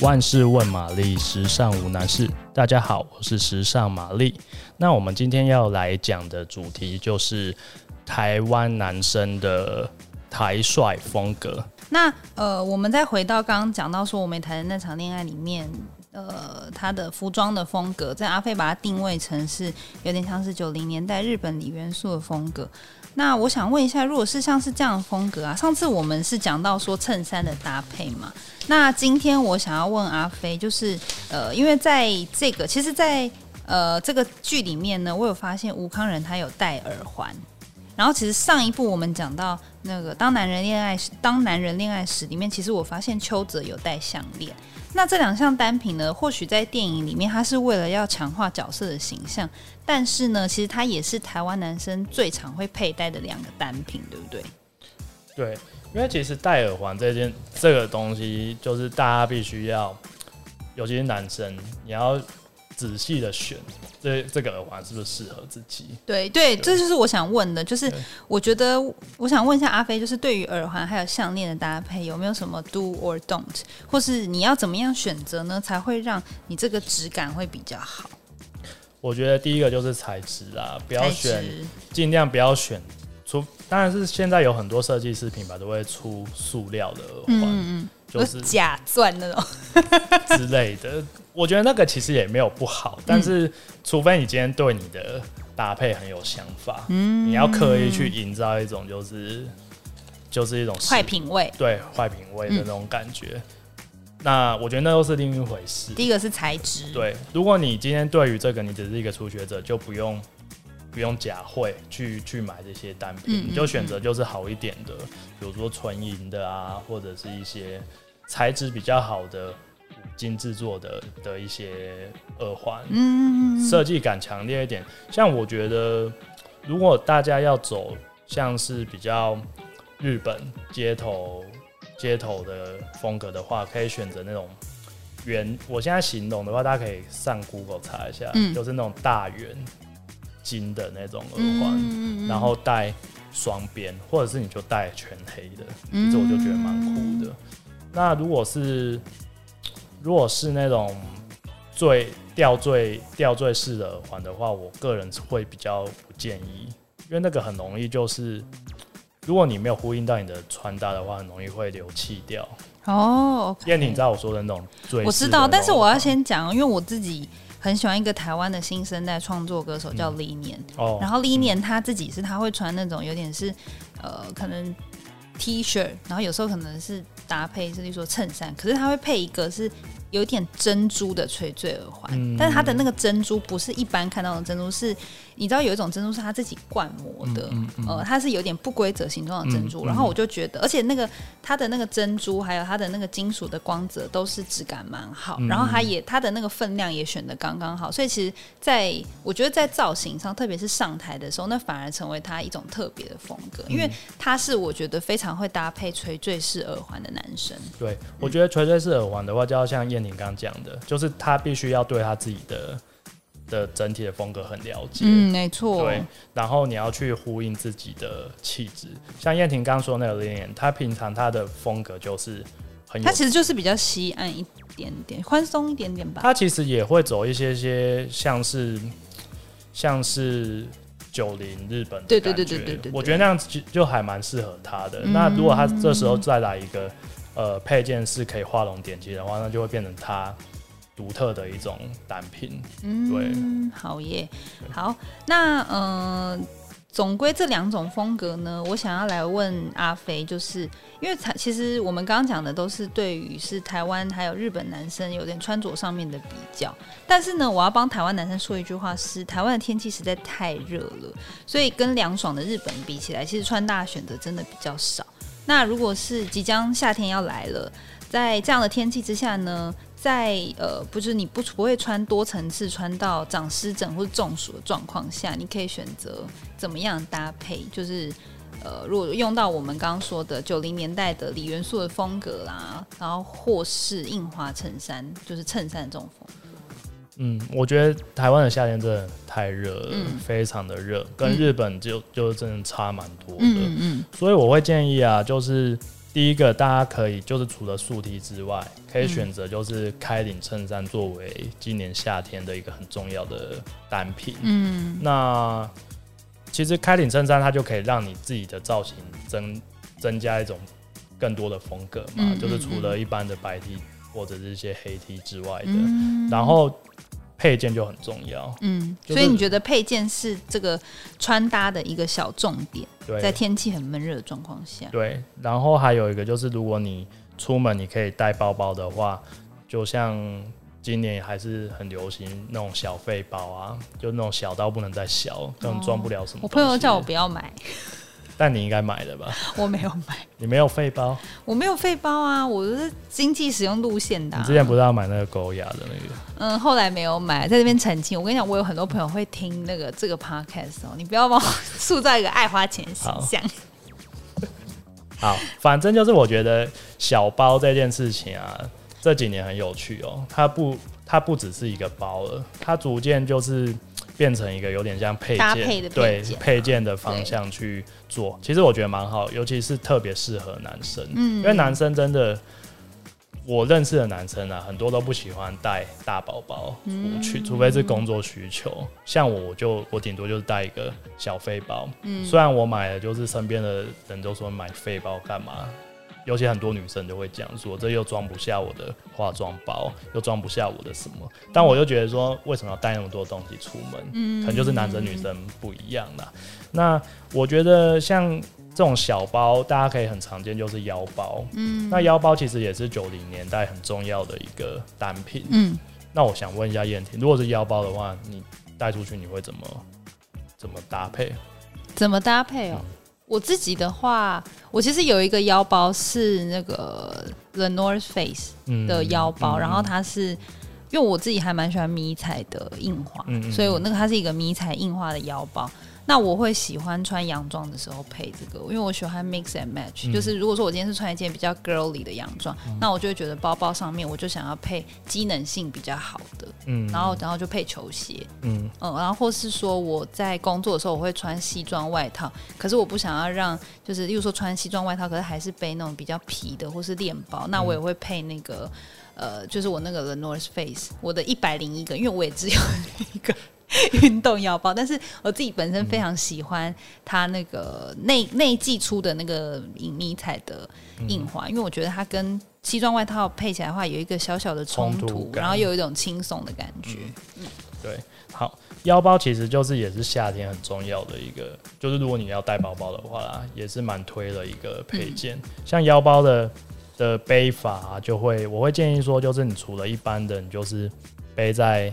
万事问玛丽，时尚无难事。大家好，我是时尚玛丽。那我们今天要来讲的主题就是台湾男生的台帅风格。那呃，我们再回到刚刚讲到说我没谈的那场恋爱里面，呃，他的服装的风格，在阿飞把它定位成是有点像是九零年代日本李元素的风格。那我想问一下，如果是像是这样的风格啊，上次我们是讲到说衬衫的搭配嘛？那今天我想要问阿飞，就是呃，因为在这个其实在，呃这个剧里面呢，我有发现吴康仁他有戴耳环，然后其实上一部我们讲到那个当男人恋爱时，当男人恋爱时里面，其实我发现邱泽有戴项链。那这两项单品呢，或许在电影里面，它是为了要强化角色的形象，但是呢，其实它也是台湾男生最常会佩戴的两个单品，对不对？对，因为其实戴耳环这件这个东西，就是大家必须要，尤其是男生，你要。仔细的选这这个耳环是不是适合自己？对对，这就是我想问的，就是我觉得我想问一下阿飞，就是对于耳环还有项链的搭配，有没有什么 do or don't，或是你要怎么样选择呢，才会让你这个质感会比较好？我觉得第一个就是材质啦，不要选，尽量不要选除，当然是现在有很多设计师品牌都会出塑料的耳环，嗯嗯，就是假钻那种 之类的。我觉得那个其实也没有不好，但是除非你今天对你的搭配很有想法，嗯，你要刻意去营造一种就是就是一种坏品味，对坏品味的那种感觉。嗯、那我觉得那又是另一回事。第一个是材质，对。如果你今天对于这个你只是一个初学者，就不用不用假会去去买这些单品，嗯、你就选择就是好一点的，比如说纯银的啊，或者是一些材质比较好的。金制作的的一些耳环，嗯，设计感强烈一点。像我觉得，如果大家要走像是比较日本街头街头的风格的话，可以选择那种圆。我现在形容的话，大家可以上 Google 查一下，嗯，就是那种大圆金的那种耳环，嗯，然后戴双边，或者是你就戴全黑的，嗯，这我就觉得蛮酷的。那如果是如果是那种最吊坠吊坠式的耳环的话，我个人会比较不建议，因为那个很容易就是，如果你没有呼应到你的穿搭的话，很容易会流气掉。哦，燕婷，你知道我说的那种最，我知道，但是我要先讲，因为我自己很喜欢一个台湾的新生代创作歌手叫 Li 年，嗯，哦，然后 Li 年他自己是他会穿那种有点是呃可能 T 恤，然后有时候可能是搭配，甚至说衬衫，可是他会配一个是。有点珍珠的垂坠耳环，嗯、但是它的那个珍珠不是一般看到的珍珠，是你知道有一种珍珠是他自己灌模的，嗯嗯嗯、呃，它是有点不规则形状的珍珠。然后我就觉得，而且那个它的那个珍珠，还有它的那个金属的光泽，都是质感蛮好。嗯、然后它也它的那个分量也选的刚刚好，所以其实在我觉得在造型上，特别是上台的时候，那反而成为他一种特别的风格，因为他是我觉得非常会搭配垂坠式耳环的男生。对，我觉得垂坠式耳环的话，就要像燕。宁刚讲的，就是他必须要对他自己的的整体的风格很了解，嗯，没错，对，然后你要去呼应自己的气质，像燕婷刚说那个脸脸，他平常他的风格就是很，他其实就是比较西岸一点点，宽松一点点吧。他其实也会走一些些像是像是九零日本的，对对对对对对，我觉得那样子就就还蛮适合他的。嗯、那如果他这时候再来一个。呃，配件是可以画龙点睛的话，那就会变成它独特的一种单品。嗯，对，好耶，好，那呃，总归这两种风格呢，我想要来问阿飞，就是因为其实我们刚刚讲的都是对于是台湾还有日本男生有点穿着上面的比较，但是呢，我要帮台湾男生说一句话是，是台湾的天气实在太热了，所以跟凉爽的日本比起来，其实穿搭选择真的比较少。那如果是即将夏天要来了，在这样的天气之下呢，在呃，不是你不不会穿多层次穿到长湿疹或者中暑的状况下，你可以选择怎么样搭配？就是呃，如果用到我们刚刚说的九零年代的李元素的风格啦，然后或是印花衬衫，就是衬衫这种风格。嗯，我觉得台湾的夏天真的太热了，嗯、非常的热，跟日本就就真的差蛮多的。嗯嗯，所以我会建议啊，就是第一个大家可以就是除了素 T 之外，可以选择就是开领衬衫作为今年夏天的一个很重要的单品。嗯，那其实开领衬衫它就可以让你自己的造型增增加一种更多的风格嘛，嗯嗯嗯，就是除了一般的白 T 或者是一些黑 T 之外的，嗯、然后。配件就很重要，嗯，所以你觉得配件是这个穿搭的一个小重点，对，在天气很闷热的状况下，对。然后还有一个就是，如果你出门你可以带包包的话，就像今年还是很流行那种小废包啊，就那种小到不能再小，根本装不了什么。我朋友叫我不要买。但你应该买的吧？我没有买。你没有废包？我没有废包啊！我是经济使用路线的、啊。你之前不是要买那个狗牙的那个？嗯，后来没有买，在这边澄清。我跟你讲，我有很多朋友会听那个这个 podcast 哦，你不要帮我塑造一个爱花钱形象。好，反正就是我觉得小包这件事情啊，这几年很有趣哦。它不，它不只是一个包了，它逐渐就是。变成一个有点像配件，配配对配件的方向去做，其实我觉得蛮好，尤其是特别适合男生，嗯，因为男生真的，我认识的男生啊，很多都不喜欢带大包包出去，除非是工作需求。像我，我就我顶多就是带一个小废包，嗯，虽然我买的就是身边的人都说买废包干嘛。尤其很多女生就会讲说，这又装不下我的化妆包，又装不下我的什么。但我就觉得说，为什么要带那么多东西出门？嗯，可能就是男生女生不一样啦。那我觉得像这种小包，大家可以很常见，就是腰包。嗯，那腰包其实也是九零年代很重要的一个单品。嗯，那我想问一下燕婷，如果是腰包的话，你带出去你会怎么怎么搭配？怎么搭配哦？嗯我自己的话，我其实有一个腰包是那个 The North Face 的腰包，嗯、然后它是因为我自己还蛮喜欢迷彩的印花，嗯、所以我那个它是一个迷彩印花的腰包。那我会喜欢穿洋装的时候配这个，因为我喜欢 mix and match，、嗯、就是如果说我今天是穿一件比较 girly 的洋装，嗯、那我就会觉得包包上面我就想要配机能性比较好的，嗯，然后然后就配球鞋，嗯。嗯，然后或是说我在工作的时候我会穿西装外套，可是我不想要让就是例如说穿西装外套，可是还是背那种比较皮的或是链包，那我也会配那个呃，就是我那个 The North Face，我的一百零一个，因为我也只有 一个。运动腰包，但是我自己本身非常喜欢它那个内内季出的那个隐迷彩的印花，嗯、因为我觉得它跟西装外套配起来的话，有一个小小的冲突，然后有一种轻松的感觉。嗯，对，好，腰包其实就是也是夏天很重要的一个，就是如果你要带包包的话啦，也是蛮推的一个配件。嗯、像腰包的的背法、啊，就会我会建议说，就是你除了一般的，你就是背在。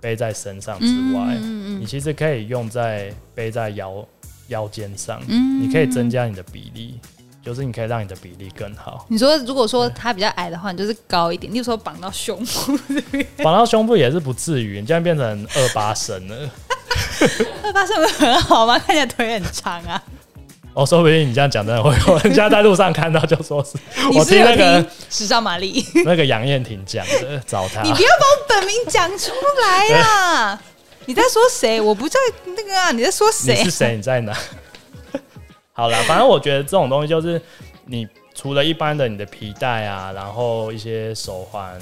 背在身上之外，嗯嗯嗯、你其实可以用在背在腰腰间上，嗯、你可以增加你的比例，就是你可以让你的比例更好。你说，如果说他比较矮的话，你就是高一点，你就说绑到胸部，绑到胸部也是不至于，你这样变成二八身了。二八身不是很好吗？看起来腿很长啊。哦，说不定你这样讲真的会有人家在路上看到就说是，我听那个时尚玛丽 那个杨燕婷讲的，找他。你不要把我本名讲出来啊！你在说谁？我不在那个啊！你在说谁？你是谁？你在哪？好了，反正我觉得这种东西就是，你除了一般的你的皮带啊，然后一些手环。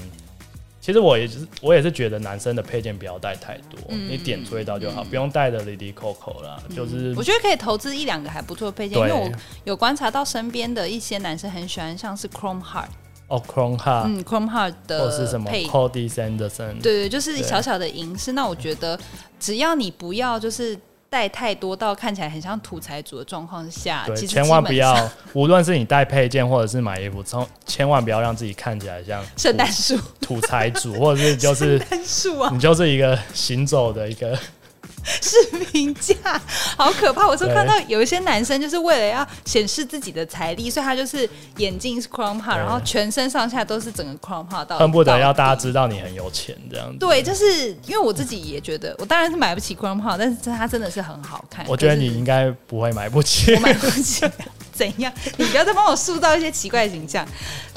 其实我也是，我也是觉得男生的配件不要带太多，嗯、你点缀到就好，嗯、不用带的哩哩扣扣啦。嗯、就是我觉得可以投资一两个还不错的配件，因为我有观察到身边的一些男生很喜欢，像是 Chrome Heart 哦，Chrome Heart，嗯，Chrome Heart 的是什么？Cody Sanderson，对对，就是小小的银饰。那我觉得只要你不要就是。带太多到看起来很像土财主的状况下，对，千万不要，无论是你带配件或者是买衣服，从千万不要让自己看起来像圣诞树、土财主，或者是就是圣诞树啊，你就是一个行走的一个。视频价好可怕！我就看到有一些男生就是为了要显示自己的财力，所以他就是眼镜是 Chrome Heart，然后全身上下都是整个 Chrome Heart，到恨不得要大家知道你很有钱这样子。对，就是因为我自己也觉得，我当然是买不起 Chrome Heart，但是它真的是很好看。我觉得你应该不会买不起，我买不起。怎样？你不要再帮我塑造一些奇怪的形象。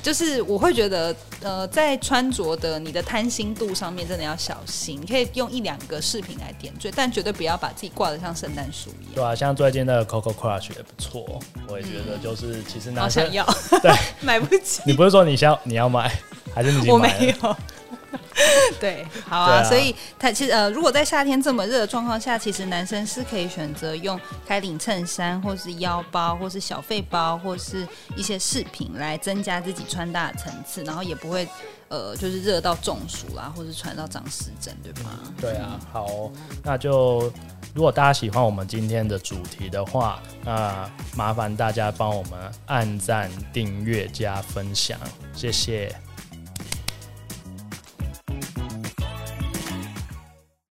就是我会觉得，呃，在穿着的你的贪心度上面，真的要小心。你可以用一两个饰品来点缀，但绝对不要把自己挂得像圣诞树一样。对啊，像最近的 Coco Crush 也不错，我也觉得就是其实男生想要对买不起。你不是说你想你要买，还是你我没有？对，好啊，啊所以他其实呃，如果在夏天这么热的状况下，其实男生是可以选择用开领衬衫，或是腰包，或是小费包，或是一些饰品来增加自己穿搭的层次，然后也不会呃，就是热到中暑啦，或是穿到长湿疹，对吗？对啊，好，那就如果大家喜欢我们今天的主题的话，那麻烦大家帮我们按赞、订阅、加分享，谢谢。